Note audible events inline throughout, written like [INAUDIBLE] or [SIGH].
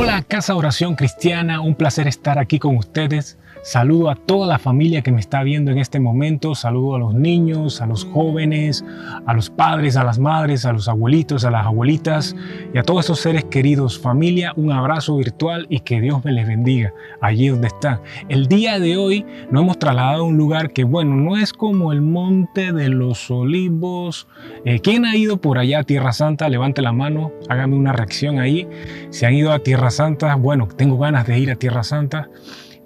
Hola Casa Oración Cristiana, un placer estar aquí con ustedes. Saludo a toda la familia que me está viendo en este momento. Saludo a los niños, a los jóvenes, a los padres, a las madres, a los abuelitos, a las abuelitas y a todos esos seres queridos. Familia, un abrazo virtual y que Dios me les bendiga allí donde están. El día de hoy nos hemos trasladado a un lugar que, bueno, no es como el Monte de los Olivos. Eh, ¿Quién ha ido por allá a Tierra Santa? Levante la mano, hágame una reacción ahí. Si han ido a Tierra Santa, bueno, tengo ganas de ir a Tierra Santa.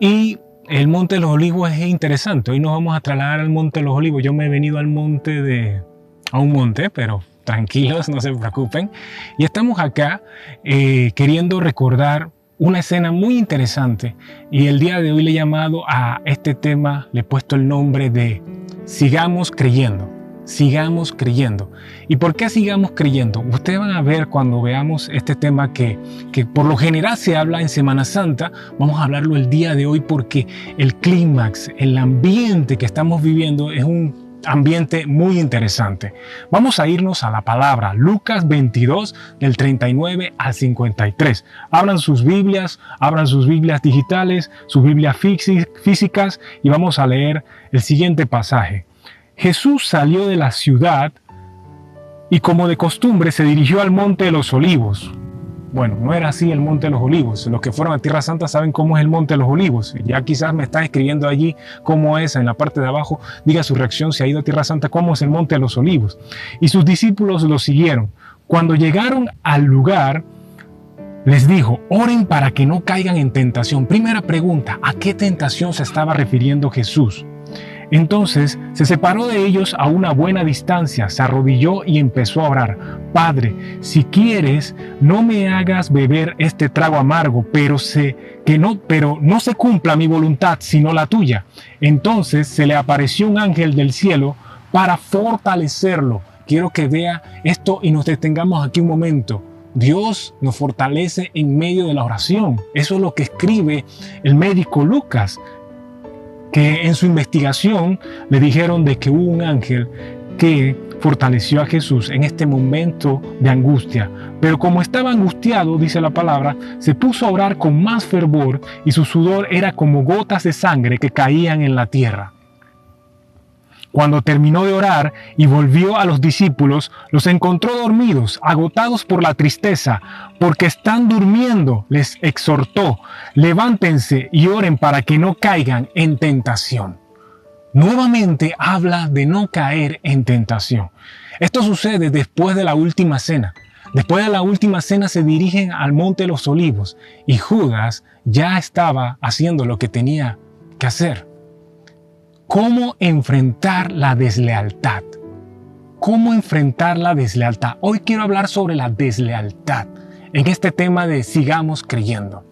Y el Monte de los Olivos es interesante. Hoy nos vamos a trasladar al Monte de los Olivos. Yo me he venido al monte de... a un monte, pero tranquilos, [LAUGHS] no se preocupen. Y estamos acá eh, queriendo recordar una escena muy interesante. Y el día de hoy le he llamado a este tema, le he puesto el nombre de Sigamos creyendo sigamos creyendo. ¿Y por qué sigamos creyendo? Ustedes van a ver cuando veamos este tema que, que por lo general se habla en Semana Santa, vamos a hablarlo el día de hoy porque el clímax, el ambiente que estamos viviendo es un ambiente muy interesante. Vamos a irnos a la palabra Lucas 22 del 39 al 53. Abran sus Biblias, abran sus Biblias digitales, sus Biblias físicas y vamos a leer el siguiente pasaje. Jesús salió de la ciudad y como de costumbre se dirigió al Monte de los Olivos. Bueno, no era así el Monte de los Olivos. Los que fueron a Tierra Santa saben cómo es el Monte de los Olivos. Ya quizás me está escribiendo allí cómo es en la parte de abajo. Diga su reacción si ha ido a Tierra Santa, cómo es el Monte de los Olivos. Y sus discípulos lo siguieron. Cuando llegaron al lugar, les dijo, oren para que no caigan en tentación. Primera pregunta, ¿a qué tentación se estaba refiriendo Jesús? Entonces se separó de ellos a una buena distancia, se arrodilló y empezó a orar, Padre, si quieres, no me hagas beber este trago amargo, pero se, que no, pero no se cumpla mi voluntad, sino la tuya. Entonces se le apareció un ángel del cielo para fortalecerlo. Quiero que vea esto y nos detengamos aquí un momento. Dios nos fortalece en medio de la oración. Eso es lo que escribe el médico Lucas que en su investigación le dijeron de que hubo un ángel que fortaleció a Jesús en este momento de angustia. Pero como estaba angustiado, dice la palabra, se puso a orar con más fervor y su sudor era como gotas de sangre que caían en la tierra. Cuando terminó de orar y volvió a los discípulos, los encontró dormidos, agotados por la tristeza, porque están durmiendo. Les exhortó, levántense y oren para que no caigan en tentación. Nuevamente habla de no caer en tentación. Esto sucede después de la última cena. Después de la última cena se dirigen al monte de los olivos y Judas ya estaba haciendo lo que tenía que hacer. ¿Cómo enfrentar la deslealtad? ¿Cómo enfrentar la deslealtad? Hoy quiero hablar sobre la deslealtad en este tema de sigamos creyendo.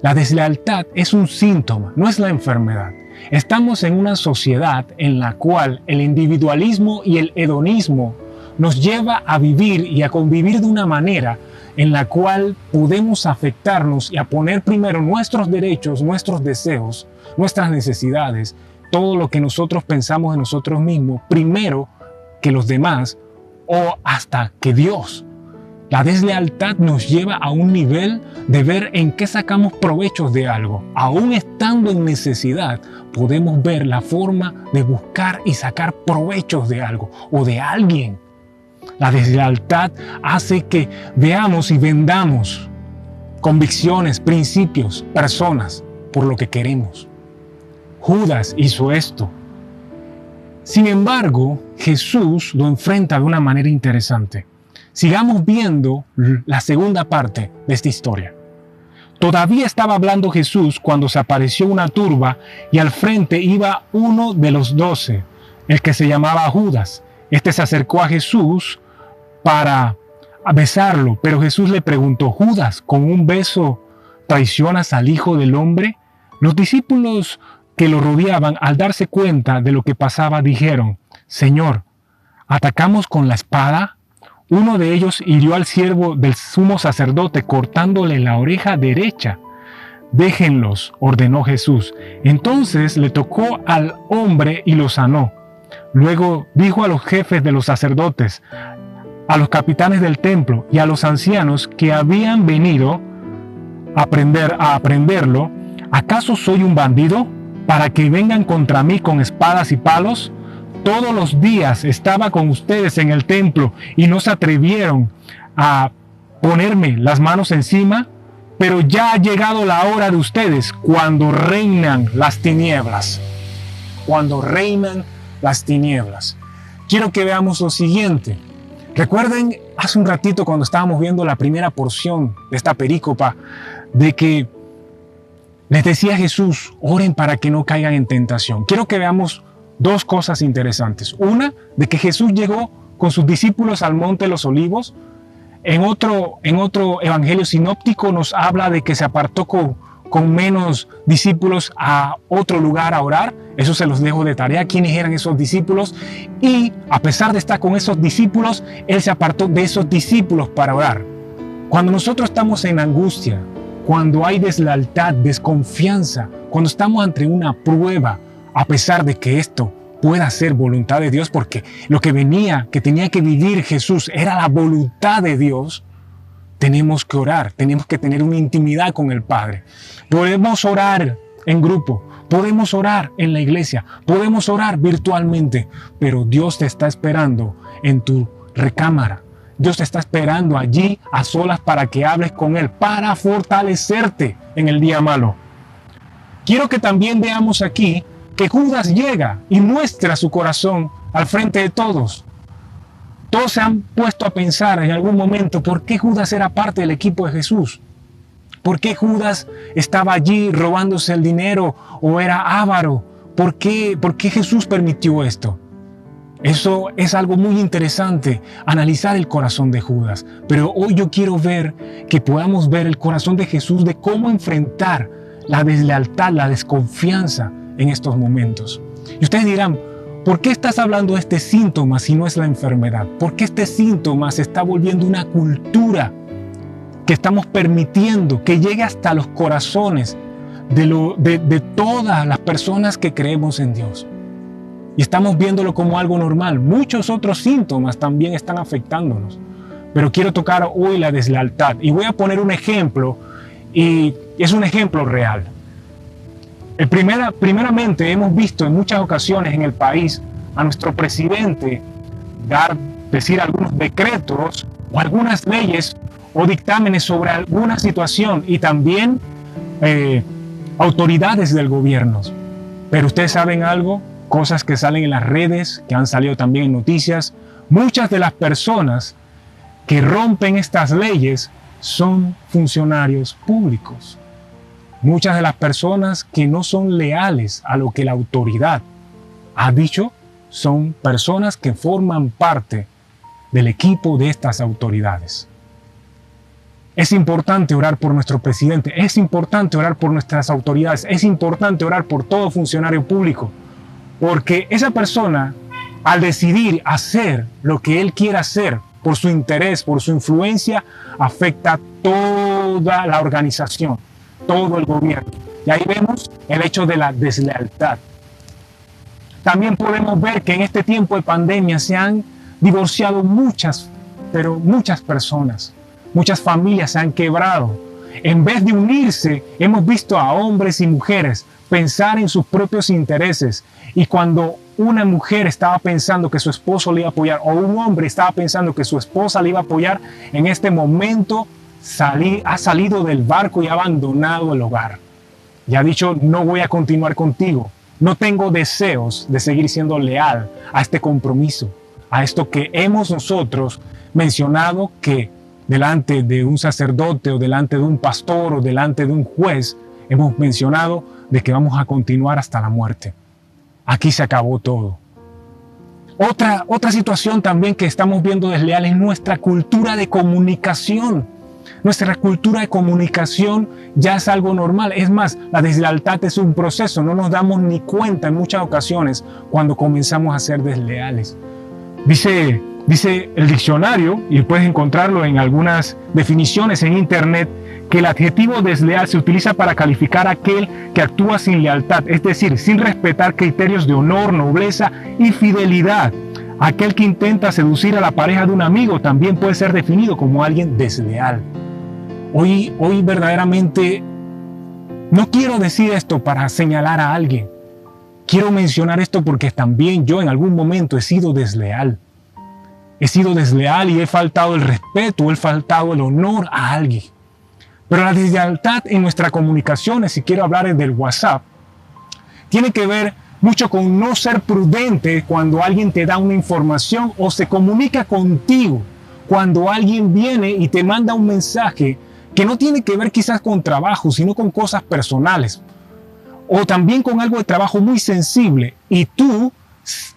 La deslealtad es un síntoma, no es la enfermedad. Estamos en una sociedad en la cual el individualismo y el hedonismo nos lleva a vivir y a convivir de una manera en la cual podemos afectarnos y a poner primero nuestros derechos, nuestros deseos, nuestras necesidades todo lo que nosotros pensamos de nosotros mismos primero que los demás o hasta que Dios. La deslealtad nos lleva a un nivel de ver en qué sacamos provechos de algo. Aún estando en necesidad, podemos ver la forma de buscar y sacar provechos de algo o de alguien. La deslealtad hace que veamos y vendamos convicciones, principios, personas por lo que queremos. Judas hizo esto. Sin embargo, Jesús lo enfrenta de una manera interesante. Sigamos viendo la segunda parte de esta historia. Todavía estaba hablando Jesús cuando se apareció una turba y al frente iba uno de los doce, el que se llamaba Judas. Este se acercó a Jesús para besarlo, pero Jesús le preguntó, Judas, ¿con un beso traicionas al Hijo del Hombre? Los discípulos que lo rodeaban, al darse cuenta de lo que pasaba, dijeron, Señor, ¿atacamos con la espada? Uno de ellos hirió al siervo del sumo sacerdote cortándole la oreja derecha. Déjenlos, ordenó Jesús. Entonces le tocó al hombre y lo sanó. Luego dijo a los jefes de los sacerdotes, a los capitanes del templo y a los ancianos que habían venido aprender a aprenderlo. ¿Acaso soy un bandido para que vengan contra mí con espadas y palos? Todos los días estaba con ustedes en el templo y no se atrevieron a ponerme las manos encima, pero ya ha llegado la hora de ustedes cuando reinan las tinieblas. Cuando reinan las tinieblas. Quiero que veamos lo siguiente. Recuerden hace un ratito cuando estábamos viendo la primera porción de esta perícopa de que les decía Jesús, oren para que no caigan en tentación. Quiero que veamos dos cosas interesantes. Una, de que Jesús llegó con sus discípulos al monte de los olivos. En otro, en otro evangelio sinóptico nos habla de que se apartó con, con menos discípulos a otro lugar a orar. Eso se los dejo de tarea, quiénes eran esos discípulos. Y a pesar de estar con esos discípulos, Él se apartó de esos discípulos para orar. Cuando nosotros estamos en angustia, cuando hay deslealtad, desconfianza, cuando estamos ante una prueba, a pesar de que esto pueda ser voluntad de Dios, porque lo que venía, que tenía que vivir Jesús, era la voluntad de Dios, tenemos que orar, tenemos que tener una intimidad con el Padre. Podemos orar en grupo, podemos orar en la iglesia, podemos orar virtualmente, pero Dios te está esperando en tu recámara, Dios te está esperando allí a solas para que hables con Él, para fortalecerte en el día malo. Quiero que también veamos aquí que Judas llega y muestra su corazón al frente de todos. Todos se han puesto a pensar en algún momento por qué Judas era parte del equipo de Jesús. ¿Por qué Judas estaba allí robándose el dinero o era avaro? ¿Por qué, ¿Por qué Jesús permitió esto? Eso es algo muy interesante, analizar el corazón de Judas. Pero hoy yo quiero ver que podamos ver el corazón de Jesús de cómo enfrentar la deslealtad, la desconfianza en estos momentos. Y ustedes dirán, ¿por qué estás hablando de este síntoma si no es la enfermedad? ¿Por qué este síntoma se está volviendo una cultura que estamos permitiendo que llegue hasta los corazones de, de todas las personas que creemos en Dios? Y estamos viéndolo como algo normal. Muchos otros síntomas también están afectándonos. Pero quiero tocar hoy la deslealtad y voy a poner un ejemplo y es un ejemplo real. El primera, primeramente hemos visto en muchas ocasiones en el país a nuestro presidente dar, decir algunos decretos o algunas leyes o dictámenes sobre alguna situación y también eh, autoridades del gobierno. Pero ustedes saben algo, cosas que salen en las redes, que han salido también en noticias. Muchas de las personas que rompen estas leyes son funcionarios públicos. Muchas de las personas que no son leales a lo que la autoridad ha dicho son personas que forman parte del equipo de estas autoridades. Es importante orar por nuestro presidente, es importante orar por nuestras autoridades, es importante orar por todo funcionario público, porque esa persona, al decidir hacer lo que él quiere hacer por su interés, por su influencia, afecta toda la organización, todo el gobierno. Y ahí vemos el hecho de la deslealtad. También podemos ver que en este tiempo de pandemia se han divorciado muchas, pero muchas personas. Muchas familias se han quebrado. En vez de unirse, hemos visto a hombres y mujeres pensar en sus propios intereses. Y cuando una mujer estaba pensando que su esposo le iba a apoyar o un hombre estaba pensando que su esposa le iba a apoyar, en este momento ha salido del barco y ha abandonado el hogar. Y ha dicho, no voy a continuar contigo. No tengo deseos de seguir siendo leal a este compromiso, a esto que hemos nosotros mencionado que delante de un sacerdote o delante de un pastor o delante de un juez, hemos mencionado de que vamos a continuar hasta la muerte. Aquí se acabó todo. Otra, otra situación también que estamos viendo desleal es nuestra cultura de comunicación. Nuestra cultura de comunicación ya es algo normal. Es más, la deslealtad es un proceso. No nos damos ni cuenta en muchas ocasiones cuando comenzamos a ser desleales. Dice, dice el diccionario, y puedes encontrarlo en algunas definiciones en internet, que el adjetivo desleal se utiliza para calificar a aquel que actúa sin lealtad, es decir, sin respetar criterios de honor, nobleza y fidelidad. Aquel que intenta seducir a la pareja de un amigo también puede ser definido como alguien desleal. Hoy, hoy verdaderamente no quiero decir esto para señalar a alguien. Quiero mencionar esto porque también yo en algún momento he sido desleal. He sido desleal y he faltado el respeto, he faltado el honor a alguien. Pero la deslealtad en nuestras comunicaciones, si quiero hablar del WhatsApp, tiene que ver mucho con no ser prudente cuando alguien te da una información o se comunica contigo. Cuando alguien viene y te manda un mensaje que no tiene que ver quizás con trabajo, sino con cosas personales. O también con algo de trabajo muy sensible. Y tú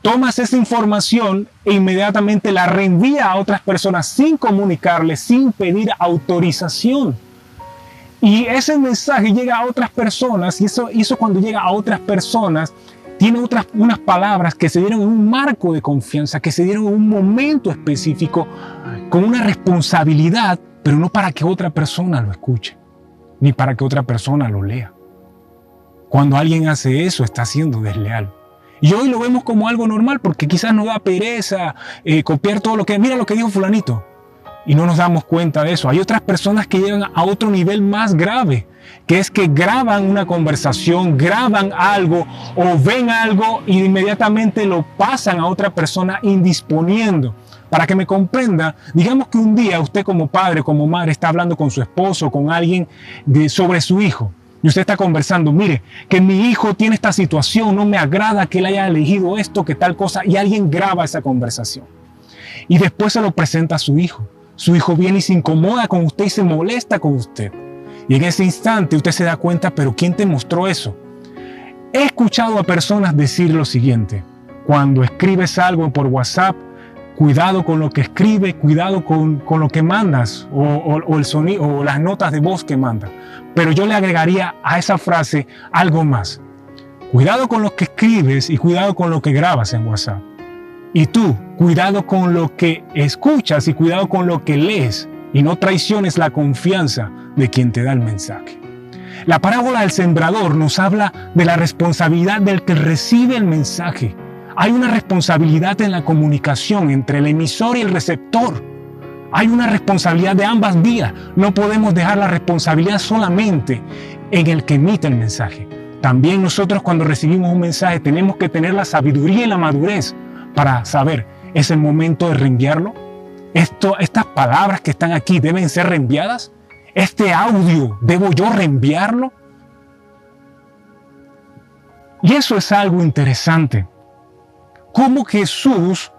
tomas esa información e inmediatamente la reenvía a otras personas sin comunicarles, sin pedir autorización. Y ese mensaje llega a otras personas y eso, eso cuando llega a otras personas tiene otras unas palabras que se dieron en un marco de confianza, que se dieron en un momento específico, con una responsabilidad, pero no para que otra persona lo escuche, ni para que otra persona lo lea. Cuando alguien hace eso, está siendo desleal. Y hoy lo vemos como algo normal porque quizás nos da pereza eh, copiar todo lo que... Mira lo que dijo fulanito y no nos damos cuenta de eso. Hay otras personas que llegan a otro nivel más grave, que es que graban una conversación, graban algo o ven algo y inmediatamente lo pasan a otra persona indisponiendo. Para que me comprenda, digamos que un día usted como padre, como madre, está hablando con su esposo, con alguien de, sobre su hijo. Y usted está conversando, mire, que mi hijo tiene esta situación, no me agrada que él haya elegido esto, que tal cosa, y alguien graba esa conversación. Y después se lo presenta a su hijo. Su hijo viene y se incomoda con usted y se molesta con usted. Y en ese instante usted se da cuenta, pero ¿quién te mostró eso? He escuchado a personas decir lo siguiente, cuando escribes algo por WhatsApp, cuidado con lo que escribe, cuidado con, lo que mandas o, el sonido o las notas de voz que mandas. Pero yo le agregaría a esa frase algo más. Cuidado con lo que escribes y cuidado con lo que grabas en WhatsApp. Y tú, cuidado con lo que escuchas y cuidado con lo que lees y no traiciones la confianza de quien te da el mensaje. La parábola del sembrador nos habla de la responsabilidad del que recibe el mensaje. Hay una responsabilidad en la comunicación entre el emisor y el receptor. Hay una responsabilidad de ambas vías. No podemos dejar la responsabilidad solamente en el que emite el mensaje. También nosotros cuando recibimos un mensaje tenemos que tener la sabiduría y la madurez para saber, ¿es el momento de reenviarlo? Estas palabras que están aquí deben ser reenviadas. Este audio, ¿debo yo reenviarlo? Y eso es algo interesante. Cómo Jesús,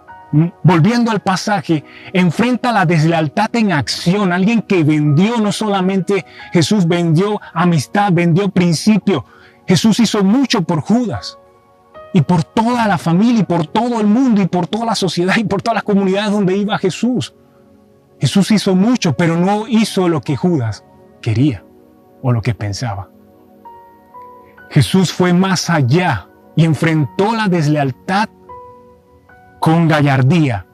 volviendo al pasaje, enfrenta la deslealtad en acción. Alguien que vendió, no solamente Jesús vendió amistad, vendió principio. Jesús hizo mucho por Judas y por toda la familia y por todo el mundo y por toda la sociedad y por todas las comunidades donde iba Jesús. Jesús hizo mucho, pero no hizo lo que Judas quería o lo que pensaba. Jesús fue más allá y enfrentó la deslealtad con gallardía.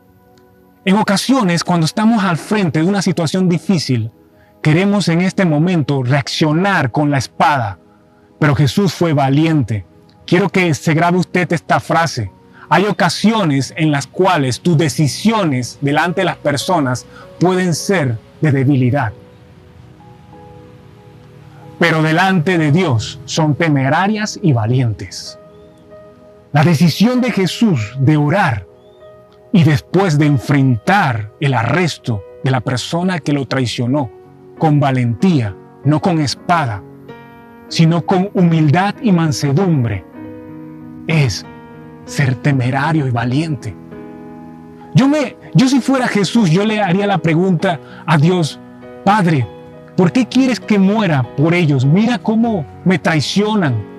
En ocasiones, cuando estamos al frente de una situación difícil, queremos en este momento reaccionar con la espada, pero Jesús fue valiente Quiero que se grabe usted esta frase. Hay ocasiones en las cuales tus decisiones delante de las personas pueden ser de debilidad. Pero delante de Dios son temerarias y valientes. La decisión de Jesús de orar y después de enfrentar el arresto de la persona que lo traicionó con valentía, no con espada, sino con humildad y mansedumbre, es ser temerario y valiente. Yo me, yo si fuera Jesús, yo le haría la pregunta a Dios, Padre, ¿por qué quieres que muera por ellos? Mira cómo me traicionan.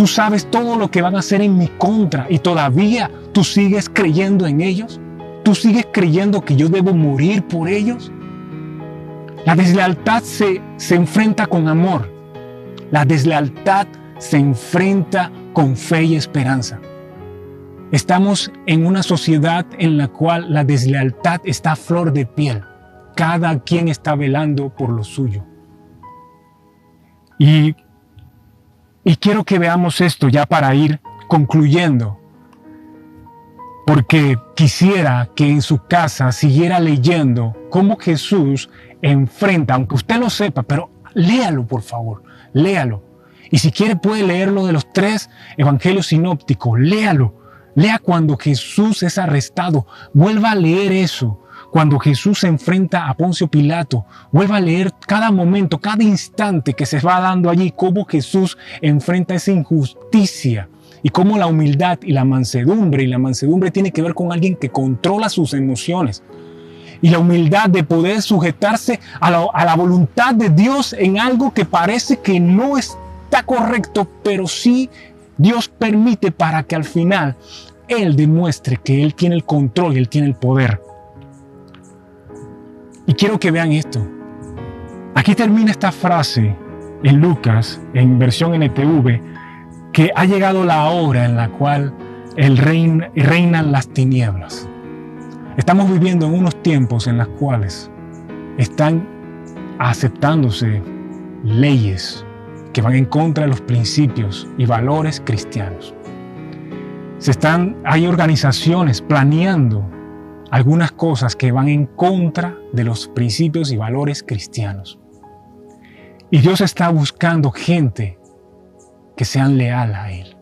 Tú sabes todo lo que van a hacer en mi contra y todavía tú sigues creyendo en ellos. ¿Tú sigues creyendo que yo debo morir por ellos? La deslealtad se, se enfrenta con amor. La deslealtad se enfrenta con fe y esperanza. Estamos en una sociedad en la cual la deslealtad está a flor de piel. Cada quien está velando por lo suyo. Y, y quiero que veamos esto ya para ir concluyendo. porque quisiera que en su casa siguiera leyendo cómo Jesús enfrenta, aunque usted lo sepa, pero léalo por favor, léalo. Y si quiere puede leerlo de los tres evangelios sinópticos, léalo. Lea cuando Jesús es arrestado, vuelva a leer eso. Cuando Jesús se enfrenta a Poncio Pilato, vuelva a leer cada momento, cada instante que se va dando allí, cómo Jesús enfrenta esa injusticia y cómo la humildad y la mansedumbre, y la mansedumbre tiene que ver con alguien que controla sus emociones, y la humildad de poder sujetarse a a la, voluntad de Dios en algo que parece que no está correcto, pero sí Dios permite para que al final Él demuestre que Él tiene el control y Él tiene el poder. Y quiero que vean esto. Aquí termina esta frase en Lucas, en versión NTV, que ha llegado la hora en la cual el reinan las tinieblas. Estamos viviendo en unos tiempos en los cuales están aceptándose leyes que van en contra de los principios y valores cristianos. Se están, hay organizaciones planeando algunas cosas que van en contra de los principios y valores cristianos. Y Dios está buscando gente que sean leal a Él.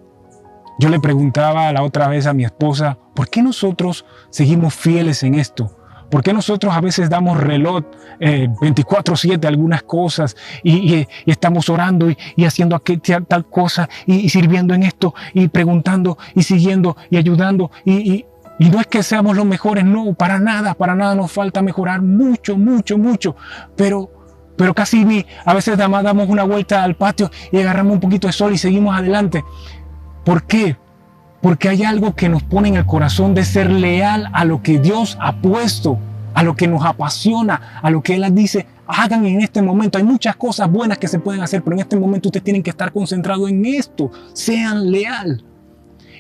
Yo le preguntaba la otra vez a mi esposa, ¿por qué nosotros seguimos fieles en esto? ¿Por qué nosotros a veces damos reloj 24/7 eh, algunas cosas y, estamos orando y, haciendo aquel, tal cosa y, sirviendo en esto y preguntando y siguiendo y ayudando y, no es que seamos los mejores, no, para nada, para nada nos falta mejorar mucho, mucho, mucho, pero pero casi ni, a veces nada más damos una vuelta al patio y agarramos un poquito de sol y seguimos adelante. ¿Por qué? Porque hay algo que nos pone en el corazón de ser leal a lo que Dios ha puesto, a lo que nos apasiona, a lo que Él dice, hagan en este momento. Hay muchas cosas buenas que se pueden hacer, pero en este momento ustedes tienen que estar concentrados en esto. Sean leal.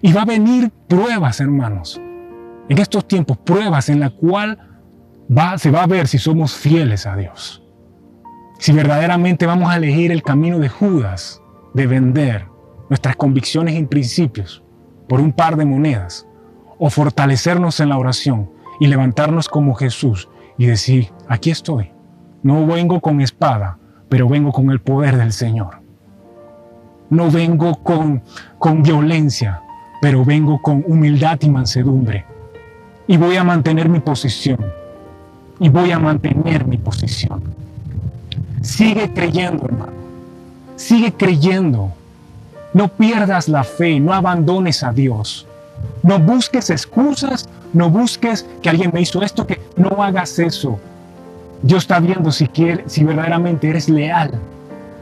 Y va a venir pruebas, hermanos. En estos tiempos, pruebas en la cual se va a ver si somos fieles a Dios. Si verdaderamente vamos a elegir el camino de Judas, de vender nuestras convicciones y principios por un par de monedas, o fortalecernos en la oración y levantarnos como Jesús y decir, aquí estoy, no vengo con espada, pero vengo con el poder del Señor. No vengo con, con violencia, pero vengo con humildad y mansedumbre. Y voy a mantener mi posición. Y voy a mantener mi posición. Sigue creyendo, hermano. Sigue creyendo. No pierdas la fe, no abandones a Dios. No busques excusas, no busques que alguien me hizo esto, que no hagas eso. Dios está viendo si, quiere, si verdaderamente eres leal,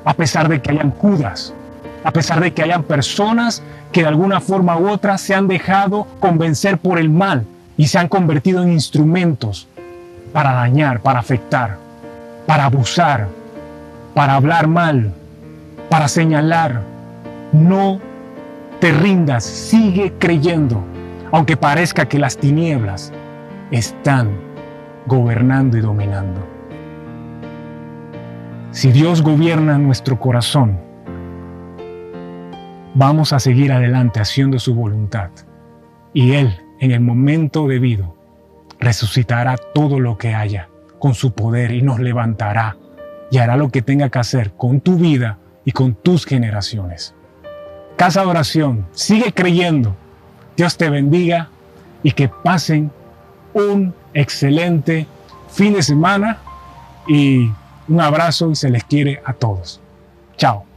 a pesar de que hayan Judas, a pesar de que hayan personas que de alguna forma u otra se han dejado convencer por el mal y se han convertido en instrumentos para dañar, para afectar, para abusar, para hablar mal, para señalar. No te rindas, sigue creyendo, aunque parezca que las tinieblas están gobernando y dominando. Si Dios gobierna nuestro corazón, vamos a seguir adelante haciendo su voluntad. Y Él, en el momento debido, resucitará todo lo que haya con su poder y nos levantará y hará lo que tenga que hacer con tu vida y con tus generaciones. Casa de oración, sigue creyendo. Dios te bendiga y que pasen un excelente fin de semana y un abrazo y se les quiere a todos. Chao.